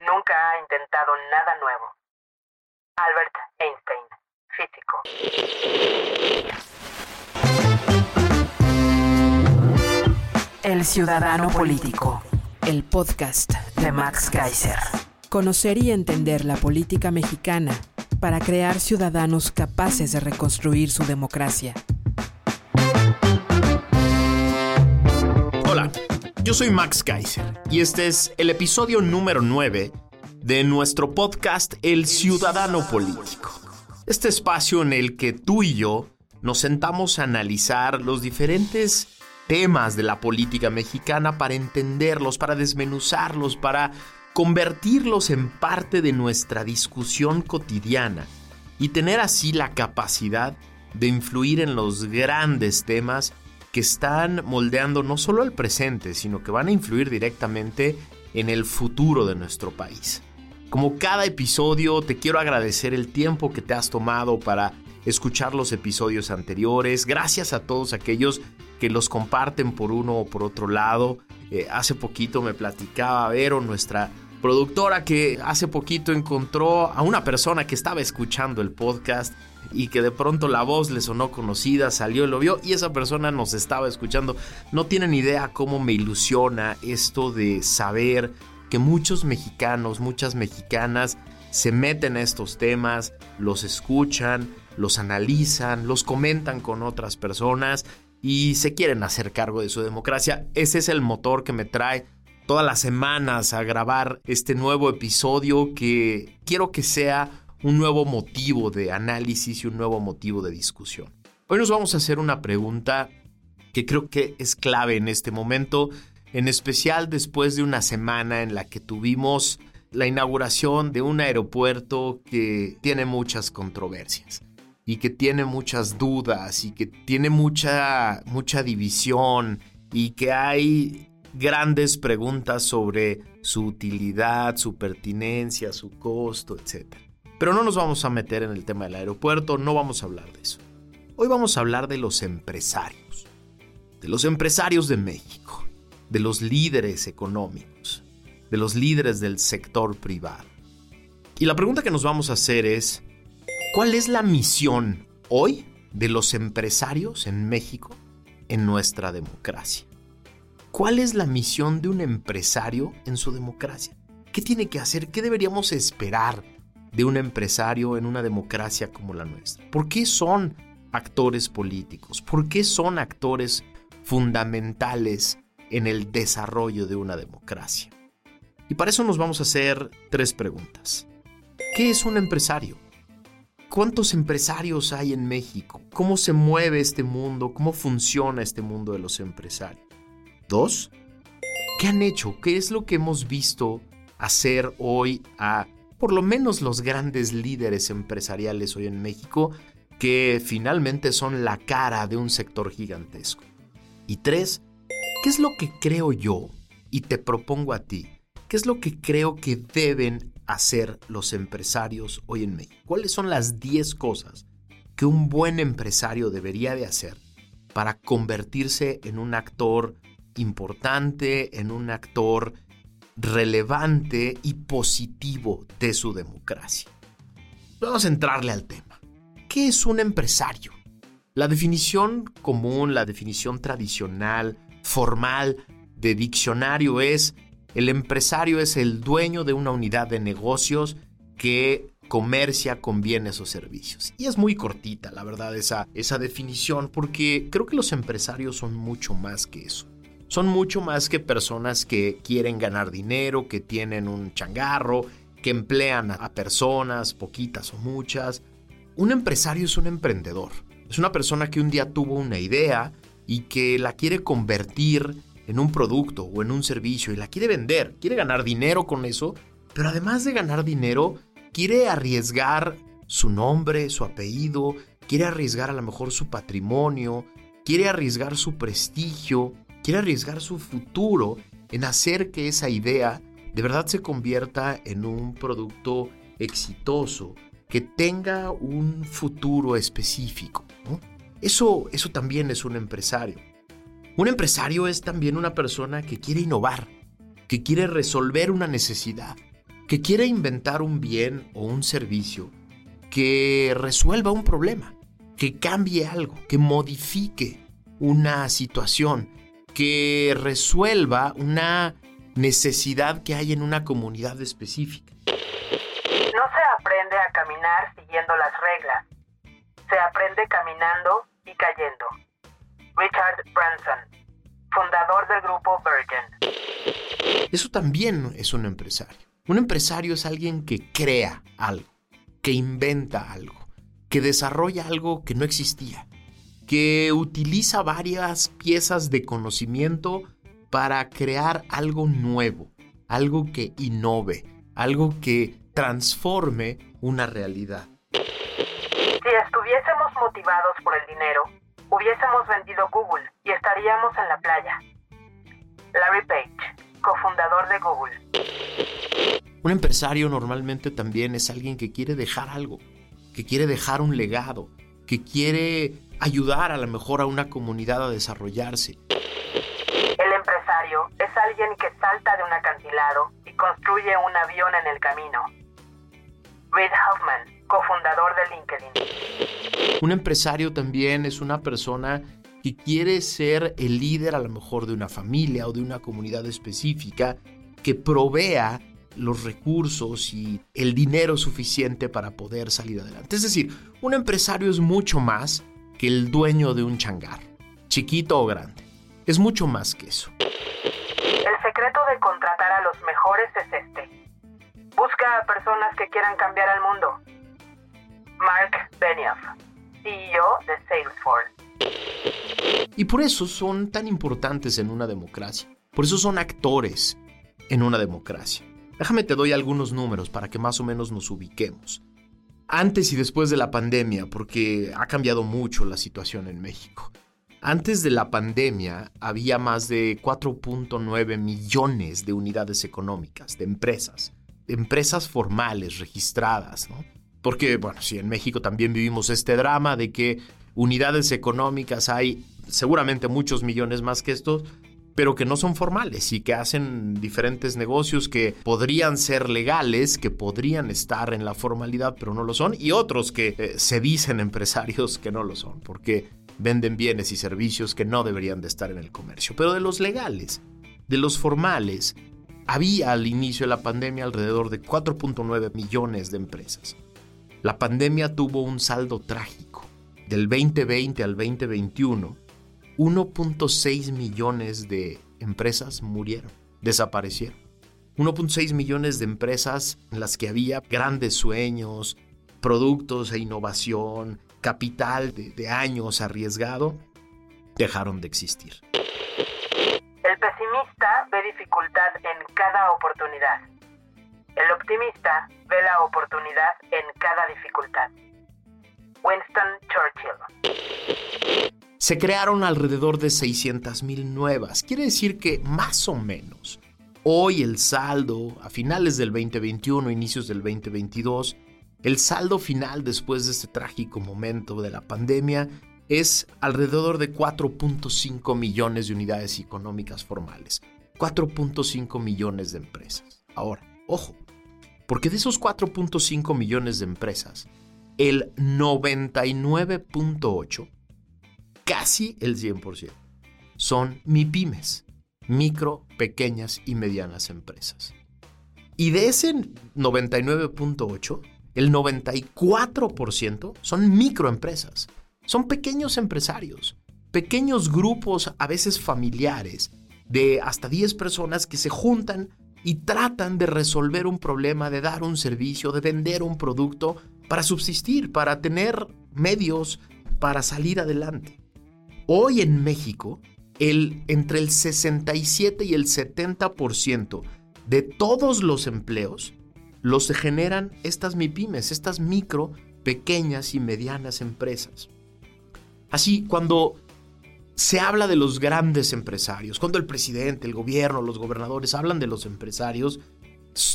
nunca ha intentado nada nuevo. Albert Einstein, físico. El Ciudadano Político, el podcast de Max Kaiser. Conocer y entender la política mexicana para crear ciudadanos capaces de reconstruir su democracia. Yo soy Max Kaiser y este es el episodio número 9 de nuestro podcast El Ciudadano Político. Este espacio en el que tú y yo nos sentamos a analizar los diferentes temas de la política mexicana para entenderlos, para desmenuzarlos, para convertirlos en parte de nuestra discusión cotidiana y tener así la capacidad de influir en los grandes temas que están moldeando no solo el presente, sino que van a influir directamente en el futuro de nuestro país. Como cada episodio, te quiero agradecer el tiempo que te has tomado para escuchar los episodios anteriores. Gracias a todos aquellos que los comparten por uno o por otro lado. Eh, hace poquito me platicaba Vero, nuestra productora, que hace poquito encontró a una persona que estaba escuchando el podcast y que de pronto la voz le sonó conocida, salió y lo vio y esa persona nos estaba escuchando. No tienen idea cómo me ilusiona esto de saber que muchos mexicanos, muchas mexicanas se meten a estos temas, los escuchan, los analizan, los comentan con otras personas y se quieren hacer cargo de su democracia. Ese es el motor que me trae todas las semanas a grabar este nuevo episodio que quiero que sea un nuevo motivo de análisis y un nuevo motivo de discusión. Hoy nos vamos a hacer una pregunta que creo que es clave en este momento, en especial después de una semana en la que tuvimos la inauguración de un aeropuerto que tiene muchas controversias y que tiene muchas dudas y que tiene mucha mucha división y que hay grandes preguntas sobre su utilidad, su pertinencia, su costo, etc. Pero no nos vamos a meter en el tema del aeropuerto, no vamos a hablar de eso. Hoy vamos a hablar de los empresarios, de los empresarios de México, de los líderes económicos, de los líderes del sector privado. Y la pregunta que nos vamos a hacer es, ¿cuál es la misión hoy de los empresarios en México en nuestra democracia? ¿Cuál es la misión de un empresario en su democracia? ¿Qué tiene que hacer? ¿Qué deberíamos esperar de un empresario en una democracia como la nuestra? ¿Por qué son actores políticos? ¿Por qué son actores fundamentales en el desarrollo de una democracia? Y para eso nos vamos a hacer tres preguntas. ¿Qué es un empresario? ¿Cuántos empresarios hay en México? ¿Cómo se mueve este mundo? ¿Cómo funciona este mundo de los empresarios? Dos, ¿qué han hecho? ¿Qué es lo que hemos visto hacer hoy a por lo menos los grandes líderes empresariales hoy en México que finalmente son la cara de un sector gigantesco. Y tres, ¿qué es lo que creo yo y te propongo a ti? ¿Qué es lo que creo que deben hacer los empresarios hoy en México? ¿Cuáles son las 10 cosas que un buen empresario debería de hacer para convertirse en un actor importante, en un actor relevante y positivo de su democracia. Vamos a entrarle al tema. ¿Qué es un empresario? La definición común, la definición tradicional, formal de diccionario es el empresario es el dueño de una unidad de negocios que comercia con bienes o servicios. Y es muy cortita, la verdad, esa, esa definición, porque creo que los empresarios son mucho más que eso son mucho más que personas que quieren ganar dinero, que tienen un changarro, que emplean a personas, poquitas o muchas. Un empresario es un emprendedor. Es una persona que un día tuvo una idea, y que la quiere convertir en un producto o en un servicio y la quiere vender, quiere ganar dinero con eso, pero además de ganar dinero, quiere arriesgar su nombre, su apellido, quiere arriesgar a lo mejor su patrimonio, quiere arriesgar su prestigio, quiere arriesgar su futuro en hacer que esa idea de verdad se convierta en un producto exitoso, que tenga un futuro específico. Eso, eso también es un empresario. Un empresario es también una persona que quiere innovar, que quiere resolver una necesidad, que quiere inventar un bien o un servicio que resuelva un problema, que cambie algo, que modifique una situación, que resuelva una necesidad que hay en una comunidad específica. No se aprende a caminar siguiendo las reglas, se aprende caminando y cayendo. Richard Branson, fundador del grupo Virgin. Eso también es un empresario. Un empresario es alguien que crea algo, que inventa algo, que desarrolla algo que no existía, que utiliza varias piezas de conocimiento para crear algo nuevo, algo que innove, algo que transforme una realidad. Si estuviésemos motivados por el dinero, hubiésemos vendido Google y estaríamos en la playa. Larry Page, cofundador de Google. Un empresario normalmente también es alguien que quiere dejar algo, que quiere dejar un legado, que quiere ayudar a lo mejor a una comunidad a desarrollarse. El empresario es alguien que salta de un acantilado y construye un avión en el camino. Reid Hoffman, cofundador de LinkedIn. Un empresario también es una persona que quiere ser el líder a lo mejor de una familia o de una comunidad específica que provea los recursos y el dinero suficiente para poder salir adelante. Es decir, un empresario es mucho más que el dueño de un changar, chiquito o grande. Es mucho más que eso. El secreto de contratar a los mejores es este. Busca a personas que quieran cambiar al mundo. Mark Benioff, CEO de Salesforce. Y por eso son tan importantes en una democracia. Por eso son actores en una democracia. Déjame te doy algunos números para que más o menos nos ubiquemos. Antes y después de la pandemia, porque ha cambiado mucho la situación en México. Antes de la pandemia había más de 4.9 millones de unidades económicas, de empresas, de empresas formales registradas, ¿no? Porque, bueno, sí, en México también vivimos este drama de que unidades económicas hay seguramente muchos millones más que estos, pero que no son formales y que hacen diferentes negocios que podrían ser legales, que podrían estar en la formalidad, pero no lo son, y otros que eh, se dicen empresarios que no lo son, porque venden bienes y servicios que no deberían de estar en el comercio. Pero de los legales, de los formales, había al inicio de la pandemia alrededor de 4.9 millones de empresas. La pandemia tuvo un saldo trágico. Del 2020 al 2021, 1.6 millones de empresas murieron, desaparecieron. 1.6 millones de empresas en las que había grandes sueños, productos e innovación, capital de, de años arriesgado, dejaron de existir. El pesimista ve dificultad en cada oportunidad. El optimista ve la oportunidad en cada dificultad. Winston Churchill. Se crearon alrededor de 600.000 nuevas. Quiere decir que más o menos hoy el saldo, a finales del 2021, inicios del 2022, el saldo final después de este trágico momento de la pandemia es alrededor de 4.5 millones de unidades económicas formales. 4.5 millones de empresas. Ahora, ojo, porque de esos 4.5 millones de empresas, el 99.8, casi el 100%, son MIPIMES, micro, pequeñas y medianas empresas. Y de ese 99.8, el 94% son microempresas, son pequeños empresarios, pequeños grupos, a veces familiares, de hasta 10 personas que se juntan y tratan de resolver un problema, de dar un servicio, de vender un producto para subsistir, para tener medios para salir adelante. Hoy en México, el, entre el 67 y el 70% de todos los empleos los generan estas MIPIMES, estas micro, pequeñas y medianas empresas. Así, cuando se habla de los grandes empresarios, cuando el presidente, el gobierno, los gobernadores hablan de los empresarios,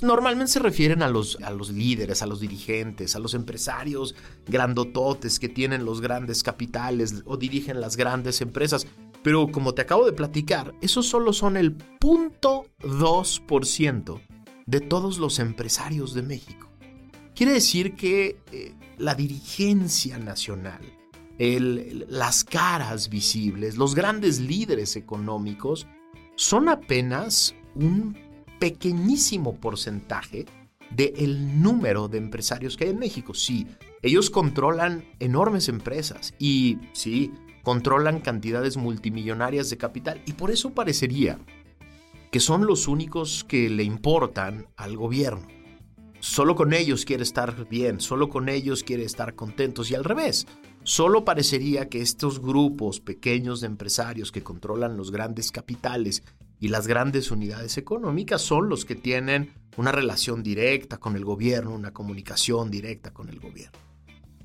normalmente se refieren a los, a los líderes, a los dirigentes, a los empresarios grandototes que tienen los grandes capitales o dirigen las grandes empresas. Pero como te acabo de platicar, esos solo son el 0.2% de todos los empresarios de México. Quiere decir que eh, la dirigencia nacional, las caras visibles, los grandes líderes económicos, son apenas un pequeñísimo porcentaje del número de empresarios que hay en México. Sí, ellos controlan enormes empresas y sí, controlan cantidades multimillonarias de capital y por eso parecería que son los únicos que le importan al gobierno. Solo con ellos quiere estar bien, solo con ellos quiere estar contentos y al revés. Solo parecería que estos grupos pequeños de empresarios que controlan los grandes capitales y las grandes unidades económicas son los que tienen una relación directa con el gobierno, una comunicación directa con el gobierno.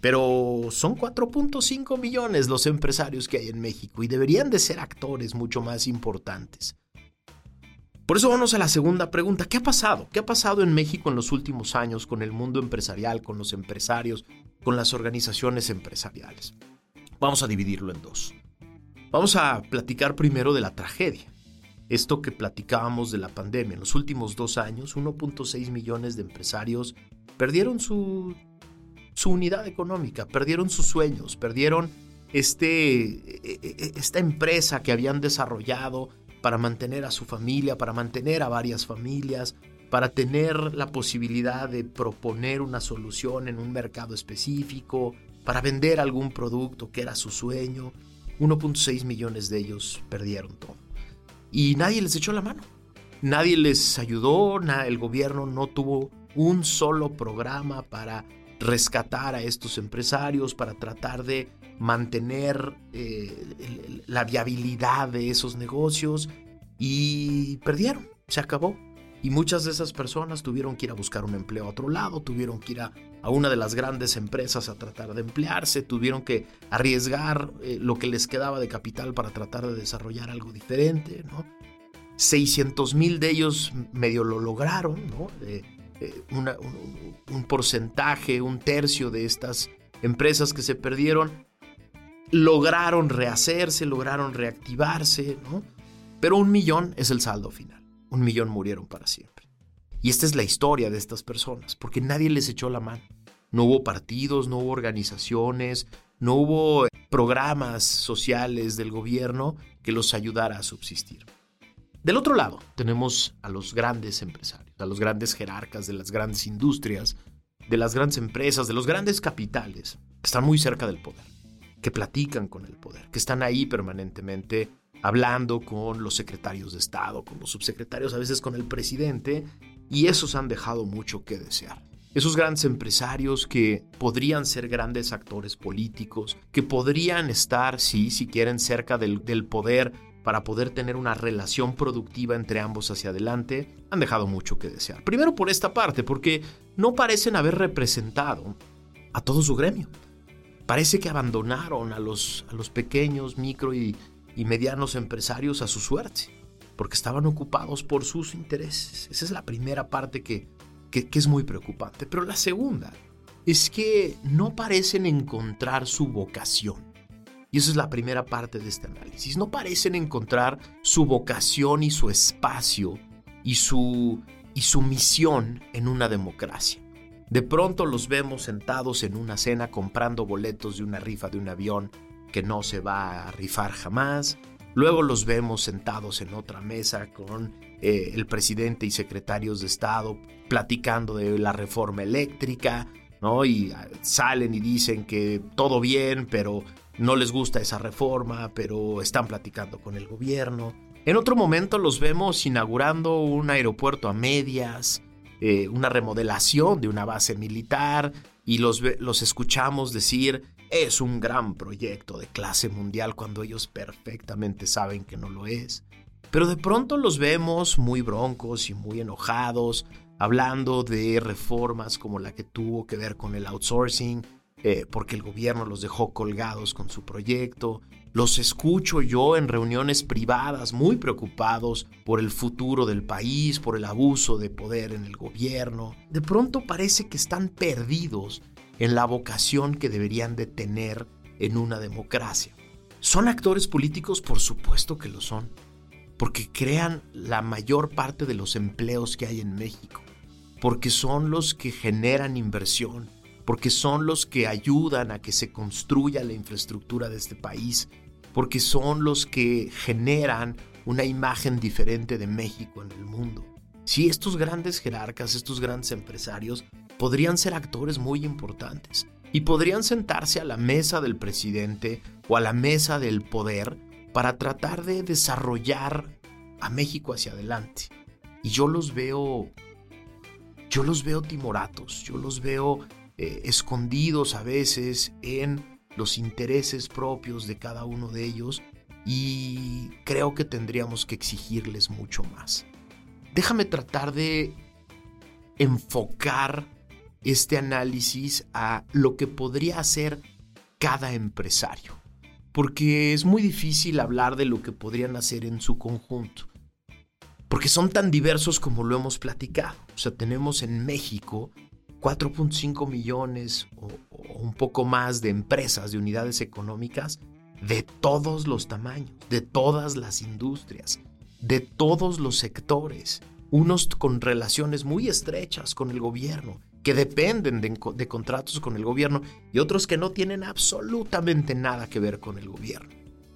Pero son 4.5 millones los empresarios que hay en México y deberían de ser actores mucho más importantes. Por eso vamos a la segunda pregunta. ¿Qué ha pasado? ¿Qué ha pasado en México en los últimos años con el mundo empresarial, con los empresarios, con las organizaciones empresariales? Vamos a dividirlo en dos. Vamos a platicar primero de la tragedia esto que platicábamos de la pandemia. En los últimos dos años, 1.6 millones de empresarios perdieron su, su unidad económica, perdieron sus sueños, perdieron este, e, e, e, esta empresa que habían desarrollado para mantener a su familia, para mantener a varias familias, para tener la posibilidad de proponer una solución en un mercado específico, para vender algún producto que era su sueño. 1.6 millones de ellos perdieron todo y nadie les echó la mano. Nadie les ayudó, el gobierno no tuvo un solo programa para rescatar a estos empresarios, para tratar de mantener eh, la viabilidad de esos negocios y perdieron, se acabó. Y muchas de esas personas tuvieron que ir a buscar un empleo a otro lado, tuvieron que ir a, una de las grandes empresas a tratar de emplearse, tuvieron que arriesgar eh, lo que les quedaba de capital para tratar de desarrollar algo diferente, ¿no? 600 mil de ellos medio lo lograron, ¿no? Eh, un, un porcentaje, un tercio de estas empresas que se perdieron lograron rehacerse, lograron reactivarse, ¿no? Pero un millón es el saldo final un millón murieron para siempre. Y esta es la historia de estas personas, porque nadie les echó la mano. No hubo partidos, no hubo organizaciones, no hubo programas sociales del gobierno que los ayudara a subsistir. Del otro lado, tenemos a los grandes empresarios, a los grandes jerarcas de las grandes industrias, de las grandes empresas, de los grandes capitales, que están muy cerca del poder, que platican con el poder, que están ahí permanentemente hablando con los secretarios de Estado, con los subsecretarios, a veces con el presidente, y esos han dejado mucho que desear. Esos grandes empresarios que podrían ser grandes actores políticos, que podrían estar, sí, si quieren, cerca del, poder para poder tener una relación productiva entre ambos hacia adelante, han dejado mucho que desear. Primero por esta parte, porque no parecen haber representado a todo su gremio. Parece que abandonaron a los, a los pequeños, micro y y medianos empresarios a su suerte, porque estaban ocupados por sus intereses. Esa es la primera parte que, que, es muy preocupante. Pero la segunda es que no parecen encontrar su vocación. Y esa es la primera parte de este análisis. No parecen encontrar su vocación y su espacio y su, y su misión en una democracia. De pronto los vemos sentados en una cena comprando boletos de una rifa de un avión que no se va a rifar jamás. Luego los vemos sentados en otra mesa con eh, el presidente y secretarios de Estado platicando de la reforma eléctrica, ¿no? Y ah, salen y dicen que todo bien, pero no les gusta esa reforma, pero están platicando con el gobierno. En otro momento los vemos inaugurando un aeropuerto a medias, eh, una remodelación de una base militar, y los, los escuchamos decir es un gran proyecto de clase mundial cuando ellos perfectamente saben que no lo es. Pero de pronto los vemos muy broncos y muy enojados, hablando de reformas como la que tuvo que ver con el outsourcing, eh, porque el gobierno los dejó colgados con su proyecto. Los escucho yo en reuniones privadas muy preocupados por el futuro del país, por el abuso de poder en el gobierno. De pronto parece que están perdidos en la vocación que deberían de tener en una democracia. ¿Son actores políticos? Por supuesto que lo son, porque crean la mayor parte de los empleos que hay en México, porque son los que generan inversión, porque son los que ayudan a que se construya la infraestructura de este país, porque son los que generan una imagen diferente de México en el mundo. Si estos grandes jerarcas, estos grandes empresarios, podrían ser actores muy importantes y podrían sentarse a la mesa del presidente o a la mesa del poder para tratar de desarrollar a México hacia adelante. Y yo los veo, yo los veo timoratos, yo los veo eh, escondidos a veces en los intereses propios de cada uno de ellos y creo que tendríamos que exigirles mucho más. Déjame tratar de enfocar este análisis a lo que podría hacer cada empresario, porque es muy difícil hablar de lo que podrían hacer en su conjunto, porque son tan diversos como lo hemos platicado. O sea, tenemos en México 4.5 millones o, un poco más de empresas, de unidades económicas de todos los tamaños, de todas las industrias, de todos los sectores, unos con relaciones muy estrechas con el gobierno, que dependen de, contratos con el gobierno y otros que no tienen absolutamente nada que ver con el gobierno.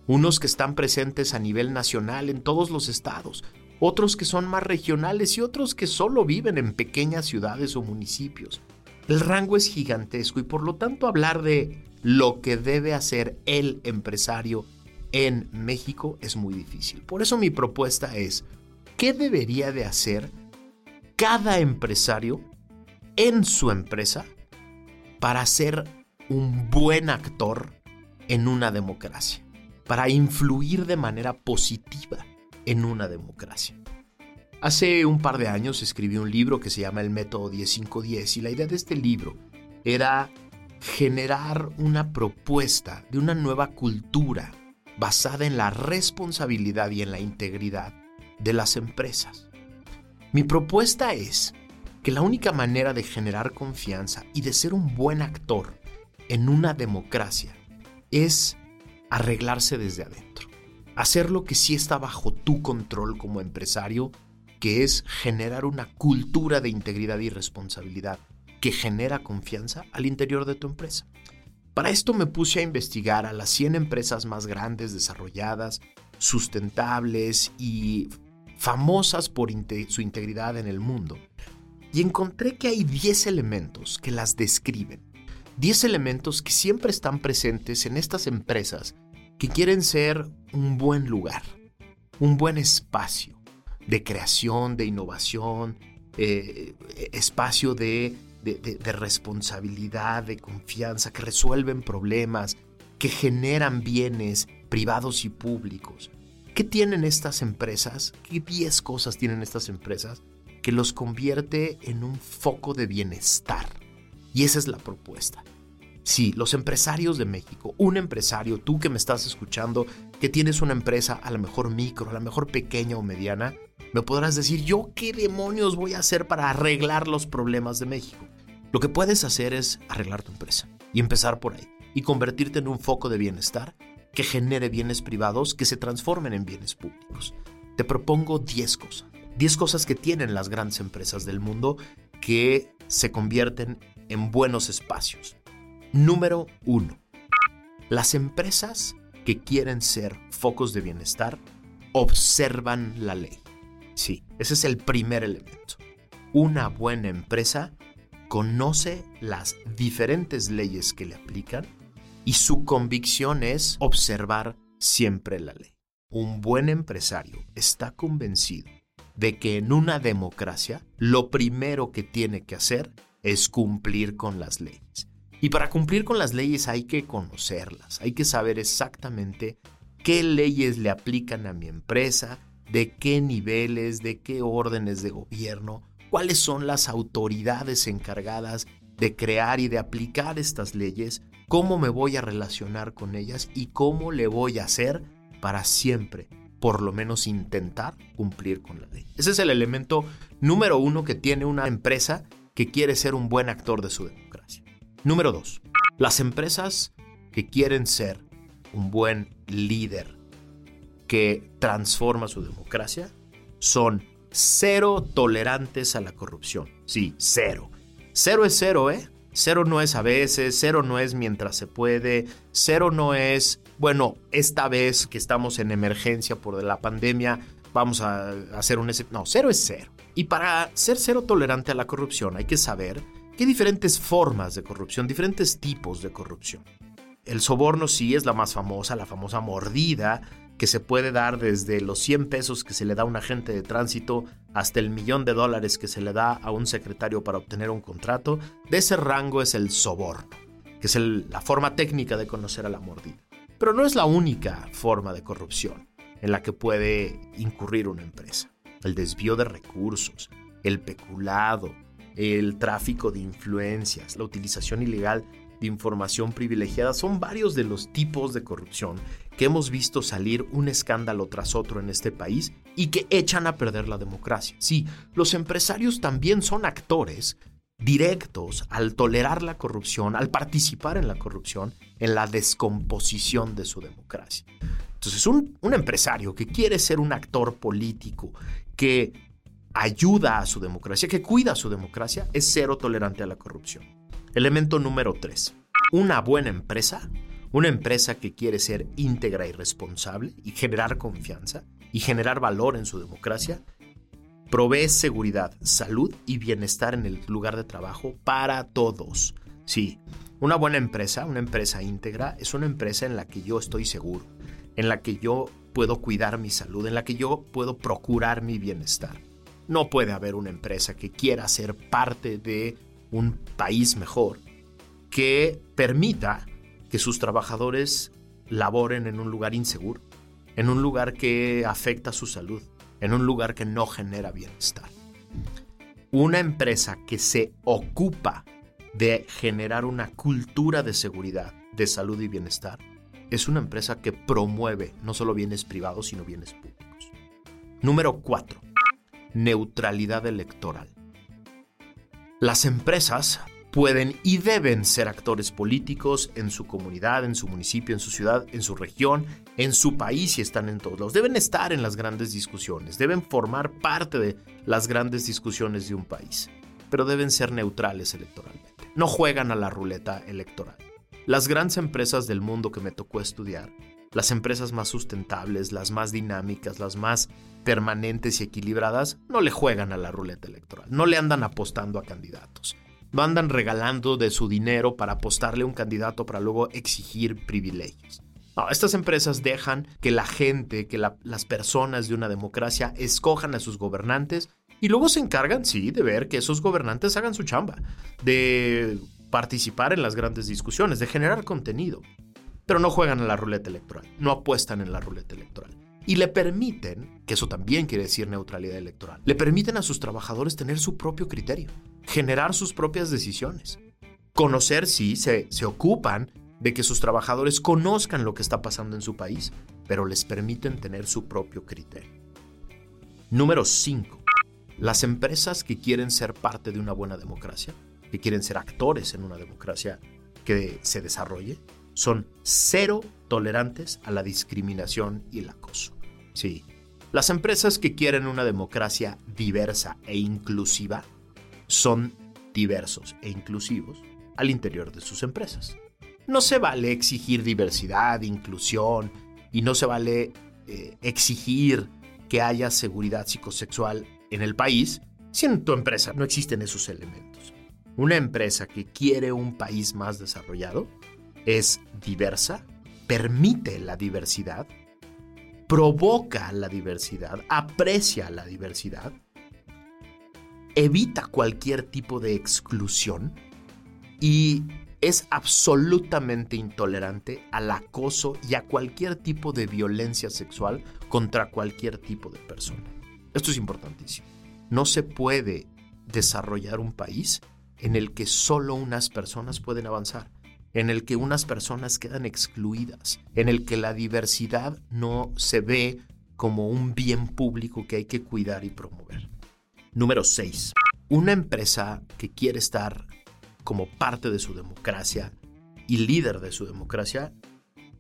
Unos que están presentes a nivel nacional en todos los estados, otros que son más regionales y otros que solo viven en pequeñas ciudades o municipios. El rango es gigantesco y por lo tanto hablar de lo que debe hacer el empresario en México es muy difícil. Por eso mi propuesta es, ¿qué debería de hacer cada empresario en su empresa para ser un buen actor en una democracia? Para influir de manera positiva en una democracia. Hace un par de años escribí un libro que se llama El Método 10510 y la idea de este libro era generar una propuesta de una nueva cultura basada en la responsabilidad y en la integridad de las empresas. Mi propuesta es que la única manera de generar confianza y de ser un buen actor en una democracia es arreglarse desde adentro hacer lo que sí está bajo tu control como empresario, que es generar una cultura de integridad y responsabilidad que genera confianza al interior de tu empresa. Para esto me puse a investigar a las 100 empresas más grandes, desarrolladas, sustentables y famosas por su integridad en el mundo. Y encontré que hay 10 elementos que las describen. 10 elementos que siempre están presentes en estas empresas que quieren ser un buen lugar, un buen espacio de creación, de innovación, eh, espacio de, de responsabilidad, de confianza, que resuelven problemas, que generan bienes privados y públicos. ¿Qué tienen estas empresas? ¿Qué 10 cosas tienen estas empresas que los convierte en un foco de bienestar? Y esa es la propuesta. Sí, los empresarios de México, un empresario, tú que me estás escuchando, que tienes una empresa a lo mejor micro, a lo mejor pequeña o mediana, me podrás decir, ¿yo qué demonios voy a hacer para arreglar los problemas de México? Lo que puedes hacer es arreglar tu empresa y empezar por ahí y convertirte en un foco de bienestar que genere bienes privados que se transformen en bienes públicos. Te propongo 10 cosas. 10 cosas que tienen las grandes empresas del mundo que se convierten en buenos espacios Número 1. Las empresas que quieren ser focos de bienestar observan la ley. Sí, ese es el primer elemento. Una buena empresa conoce las diferentes leyes que le aplican y su convicción es observar siempre la ley. Un buen empresario está convencido de que en una democracia lo primero que tiene que hacer es cumplir con las leyes. Y para cumplir con las leyes hay que conocerlas, hay que saber exactamente qué leyes le aplican a mi empresa, de qué niveles, de qué órdenes de gobierno, cuáles son las autoridades encargadas de crear y de aplicar estas leyes, cómo me voy a relacionar con ellas y cómo le voy a hacer para siempre, por lo menos intentar cumplir con la ley. Ese es el elemento número uno que tiene una empresa que quiere ser un buen actor de su democracia. Número dos, las empresas que quieren ser un buen líder que transforma su democracia son cero tolerantes a la corrupción. Sí, cero. Cero es cero, ¿eh? Cero no es a veces, cero no es mientras se puede, cero no es, bueno, esta vez que estamos en emergencia por la pandemia, vamos a hacer un... No, cero es cero. Y para ser cero tolerante a la corrupción hay que saber que diferentes formas de corrupción, diferentes tipos de corrupción. El soborno sí es la más famosa, la famosa mordida, que se puede dar desde los 100 pesos que se le da a un agente de tránsito hasta el millón de dólares que se le da a un secretario para obtener un contrato. De ese rango es el soborno, que es la forma técnica de conocer a la mordida. Pero no es la única forma de corrupción en la que puede incurrir una empresa. El desvío de recursos, el peculado, el tráfico de influencias, la utilización ilegal de información privilegiada son varios de los tipos de corrupción que hemos visto salir un escándalo tras otro en este país y que echan a perder la democracia. Sí, los empresarios también son actores directos al tolerar la corrupción, al participar en la corrupción, en la descomposición de su democracia. Entonces, un, empresario que quiere ser un actor político, que ayuda a su democracia, que cuida a su democracia, es cero tolerante a la corrupción. Elemento número 3. Una buena empresa, una empresa que quiere ser íntegra y responsable y generar confianza y generar valor en su democracia, provee seguridad, salud y bienestar en el lugar de trabajo para todos. Sí, una buena empresa, una empresa íntegra, es una empresa en la que yo estoy seguro, en la que yo puedo cuidar mi salud, en la que yo puedo procurar mi bienestar. No puede haber una empresa que quiera ser parte de un país mejor que permita que sus trabajadores laboren en un lugar inseguro, en un lugar que afecta su salud, en un lugar que no genera bienestar. Una empresa que se ocupa de generar una cultura de seguridad, de salud y bienestar, es una empresa que promueve no solo bienes privados, sino bienes públicos. Número 4. Neutralidad electoral. Las empresas pueden y deben ser actores políticos en su comunidad, en su municipio, en su ciudad, en su región, en su país y están en todos lados. Deben estar en las grandes discusiones, deben formar parte de las grandes discusiones de un país, pero deben ser neutrales electoralmente. No juegan a la ruleta electoral. Las grandes empresas del mundo que me tocó estudiar las empresas más sustentables, las más dinámicas, las más permanentes y equilibradas, no le juegan a la ruleta electoral, no le andan apostando a candidatos. No andan regalando de su dinero para apostarle a un candidato para luego exigir privilegios. estas empresas dejan que la gente, que las personas de una democracia escojan a sus gobernantes y luego se encargan, sí, de ver que esos gobernantes hagan su chamba, de participar en las grandes discusiones, de generar contenido pero no juegan en la ruleta electoral, no apuestan en la ruleta electoral. Y le permiten, que eso también quiere decir neutralidad electoral, le permiten a sus trabajadores tener su propio criterio, generar sus propias decisiones. Conocer, sí, se, se ocupan de que sus trabajadores conozcan lo que está pasando en su país, pero les permiten tener su propio criterio. Número 5. Las empresas que quieren ser parte de una buena democracia, que quieren ser actores en una democracia que se desarrolle, son cero tolerantes a la discriminación y el acoso. Sí, las empresas que quieren una democracia diversa e inclusiva son diversos e inclusivos al interior de sus empresas. No se vale exigir diversidad, inclusión y no se vale eh, exigir que haya seguridad psicosexual en el país si en tu empresa no existen esos elementos. Una empresa que quiere un país más desarrollado es diversa, permite la diversidad, provoca la diversidad, aprecia la diversidad, evita cualquier tipo de exclusión y es absolutamente intolerante al acoso y a cualquier tipo de violencia sexual contra cualquier tipo de persona. Esto es importantísimo. No se puede desarrollar un país en el que solo unas personas pueden avanzar, en el que unas personas quedan excluidas, en el que la diversidad no se ve como un bien público que hay que cuidar y promover. Número 6. Una empresa que quiere estar como parte de su democracia y líder de su democracia,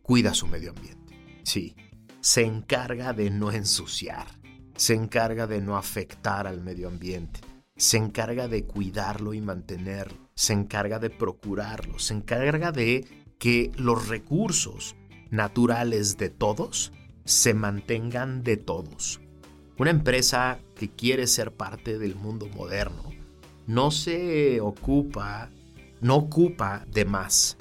cuida su medio ambiente. Sí, se encarga de no ensuciar, se encarga de no afectar al medio ambiente, se encarga de cuidarlo y mantenerlo, se encarga de procurarlo, se encarga de que los recursos naturales de todos se mantengan de todos. Una empresa que quiere ser parte del mundo moderno no se ocupa, no ocupa de más,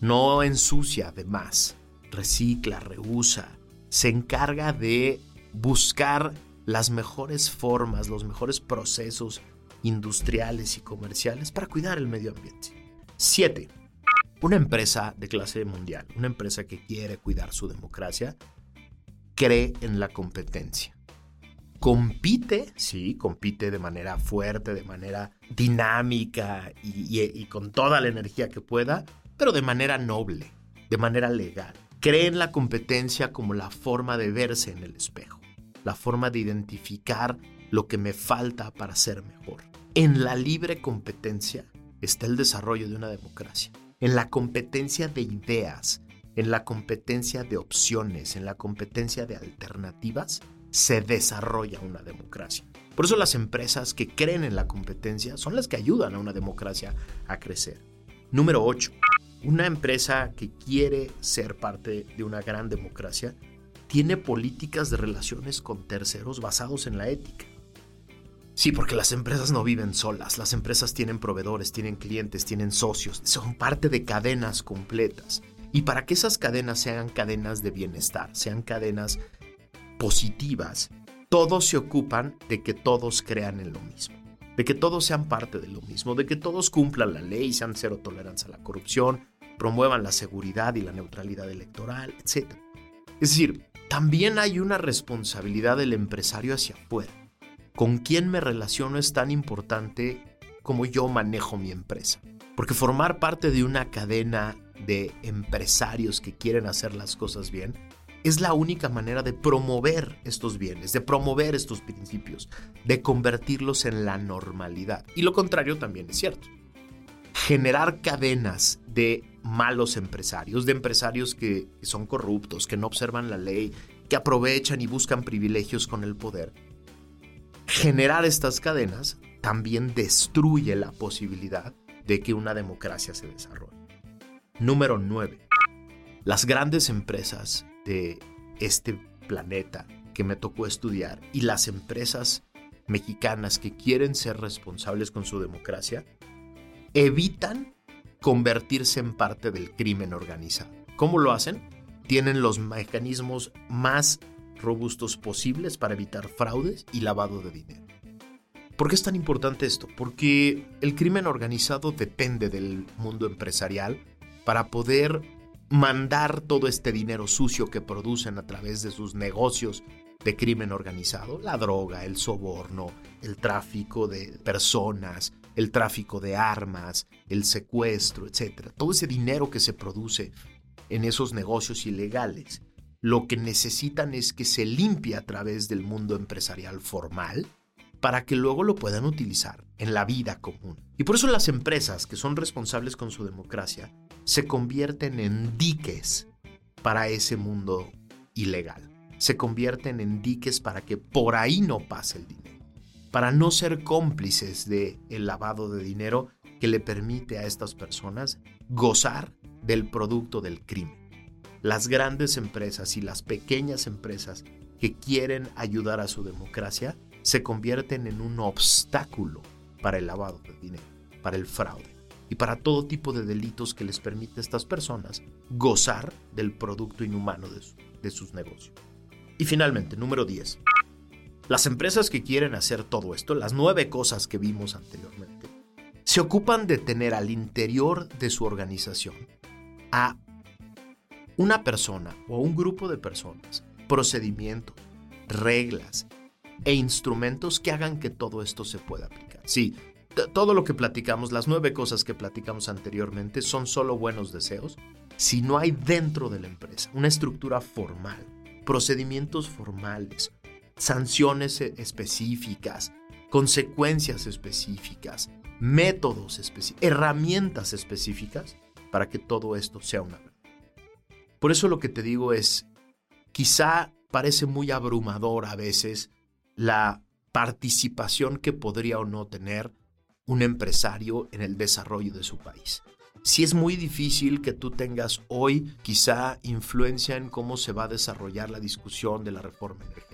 no ensucia de más, recicla, reusa, se encarga de buscar las mejores formas, los mejores procesos industriales y comerciales para cuidar el medio ambiente. 7. Una empresa de clase mundial, una empresa que quiere cuidar su democracia, cree en la competencia compite, sí, compite de manera fuerte, de manera dinámica y, con toda la energía que pueda, pero de manera noble, de manera legal. Cree en la competencia como la forma de verse en el espejo, la forma de identificar lo que me falta para ser mejor. En la libre competencia está el desarrollo de una democracia. En la competencia de ideas, en la competencia de opciones, en la competencia de alternativas, se desarrolla una democracia. Por eso las empresas que creen en la competencia son las que ayudan a una democracia a crecer. Número 8. Una empresa que quiere ser parte de una gran democracia tiene políticas de relaciones con terceros basados en la ética. Sí, porque las empresas no viven solas, las empresas tienen proveedores, tienen clientes, tienen socios, son parte de cadenas completas. Y para que esas cadenas sean cadenas de bienestar, sean cadenas positivas, todos se ocupan de que todos crean en lo mismo, de que todos sean parte de lo mismo, de que todos cumplan la ley, sean cero tolerancia a la corrupción, promuevan la seguridad y la neutralidad electoral, etc. Es decir, también hay una responsabilidad del empresario hacia afuera. Con quién me relaciono es tan importante como yo manejo mi empresa. Porque formar parte de una cadena de empresarios que quieren hacer las cosas bien es la única manera de promover estos bienes, de promover estos principios, de convertirlos en la normalidad. Y lo contrario también es cierto. Generar cadenas de malos empresarios, de empresarios que son corruptos, que no observan la ley, que aprovechan y buscan privilegios con el poder. Generar estas cadenas también destruye la posibilidad de que una democracia se desarrolle. Número 9. Las grandes empresas de este planeta que me tocó estudiar y las empresas mexicanas que quieren ser responsables con su democracia evitan convertirse en parte del crimen organizado. ¿Cómo lo hacen? Tienen los mecanismos más robustos posibles para evitar fraudes y lavado de dinero. ¿Por qué es tan importante esto? Porque el crimen organizado depende del mundo empresarial para poder mandar todo este dinero sucio que producen a través de sus negocios de crimen organizado, la droga, el soborno, el tráfico de personas, el tráfico de armas, el secuestro, etc. Todo ese dinero que se produce en esos negocios ilegales, lo que necesitan es que se limpie a través del mundo empresarial formal para que luego lo puedan utilizar en la vida común. Y por eso las empresas que son responsables con su democracia se convierten en diques para ese mundo ilegal. Se convierten en diques para que por ahí no pase el dinero. Para no ser cómplices del el lavado de dinero que le permite a estas personas gozar del producto del crimen. Las grandes empresas y las pequeñas empresas que quieren ayudar a su democracia se convierten en un obstáculo para el lavado de dinero, para el fraude y para todo tipo de delitos que les permite a estas personas gozar del producto inhumano de, sus negocios. Y finalmente, número 10. Las empresas que quieren hacer todo esto, las nueve cosas que vimos anteriormente, se ocupan de tener al interior de su organización a una persona o un grupo de personas, procedimientos, reglas e instrumentos que hagan que todo esto se pueda aplicar. Sí, todo lo que platicamos, las nueve cosas que platicamos anteriormente, son solo buenos deseos si no hay dentro de la empresa una estructura formal, procedimientos formales, sanciones e-, específicas, consecuencias específicas, métodos específicos, herramientas específicas para que todo esto sea una verdad. Por eso lo que te digo es, quizá parece muy abrumador a veces la participación que podría o no tener un empresario en el desarrollo de su país. Si es muy difícil que tú tengas hoy quizá influencia en cómo se va a desarrollar la discusión de la reforma energética.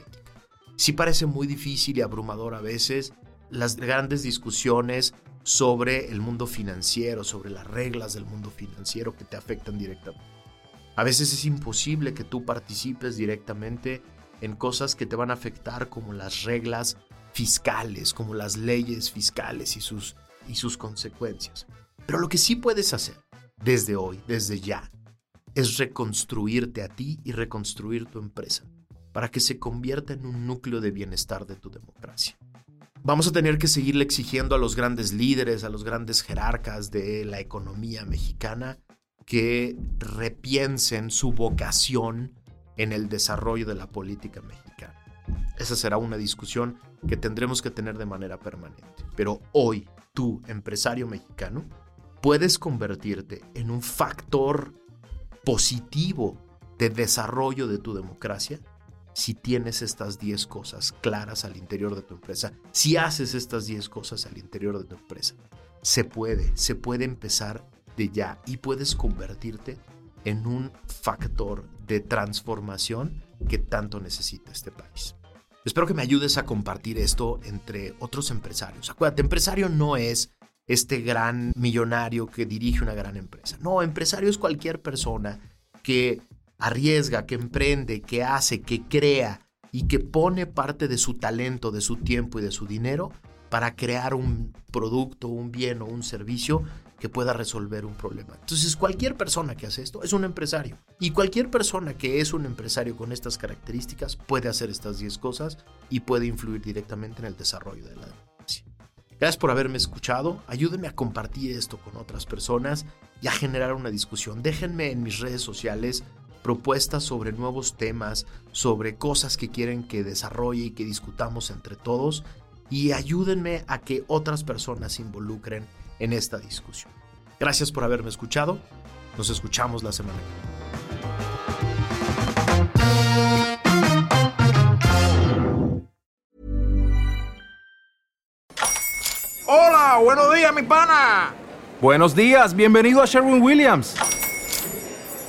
Si parece muy difícil y abrumador a veces las grandes discusiones sobre el mundo financiero, sobre las reglas del mundo financiero que te afectan directamente. A veces es imposible que tú participes directamente en cosas que te van a afectar como las reglas fiscales, como las leyes fiscales y sus, y sus consecuencias. Pero lo que sí puedes hacer desde hoy, desde ya, es reconstruirte a ti y reconstruir tu empresa para que se convierta en un núcleo de bienestar de tu democracia. Vamos a tener que seguirle exigiendo a los grandes líderes, a los grandes jerarcas de la economía mexicana que repiensen su vocación en el desarrollo de la política mexicana. Esa será una discusión que tendremos que tener de manera permanente. Pero hoy, tú, empresario mexicano, puedes convertirte en un factor positivo de desarrollo de tu democracia si tienes estas 10 cosas claras al interior de tu empresa, si haces estas 10 cosas al interior de tu empresa. Se puede, se puede empezar de ya y puedes convertirte en un factor de transformación que tanto necesita este país. Espero que me ayudes a compartir esto entre otros empresarios. Acuérdate, empresario no es este gran millonario que dirige una gran empresa. No, empresario es cualquier persona que arriesga, que emprende, que hace, que crea y que pone parte de su talento, de su tiempo y de su dinero para crear un producto, un bien o un servicio que pueda resolver un problema. Entonces, cualquier persona que hace esto es un empresario. Y cualquier persona que es un empresario con estas características puede hacer estas 10 cosas y puede influir directamente en el desarrollo de la democracia. Gracias por haberme escuchado. Ayúdenme a compartir esto con otras personas y a generar una discusión. Déjenme en mis redes sociales propuestas sobre nuevos temas, sobre cosas que quieren que desarrolle y que discutamos entre todos y ayúdenme a que otras personas se involucren en esta discusión. Gracias por haberme escuchado. Nos escuchamos la semana que viene. Hola, buenos días, mi pana. Buenos días, bienvenido a Sherwin Williams.